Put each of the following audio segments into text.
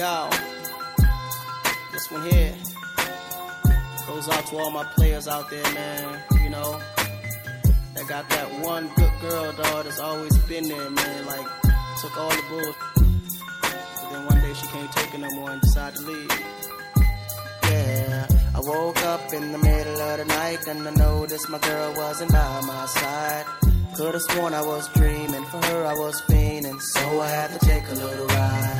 Yo, this one here goes out to all my players out there, man. You know, that got that one good girl, dog, that's always been there, man. Like, took all the bull. But then one day she can't take it no more and decided to leave. Yeah, I woke up in the middle of the night and I noticed my girl wasn't by my side. Could've sworn I was dreaming, for her I was fiending, so I had to take a little ride.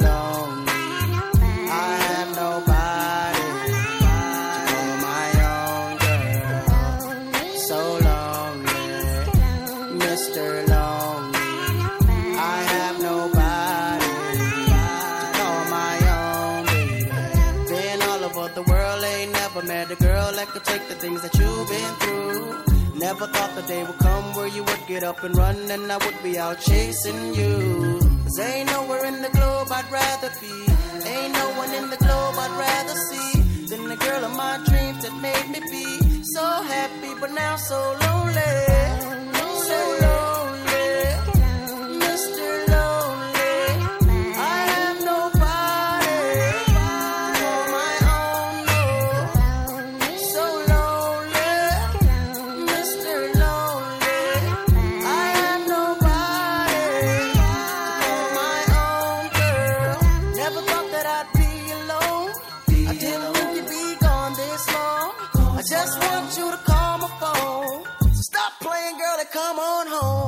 Mr. Lonely. I have nobody to call my own. Been all over the world, ain't never met a girl that could take the things that you've been through. Never thought the day would come where you would get up and run and I would be out chasing you. Cause ain't nowhere in the globe I'd rather be. Ain't no one in the globe I'd rather see than the girl of my dreams that made me be so happy, but now so lonely. Come on home.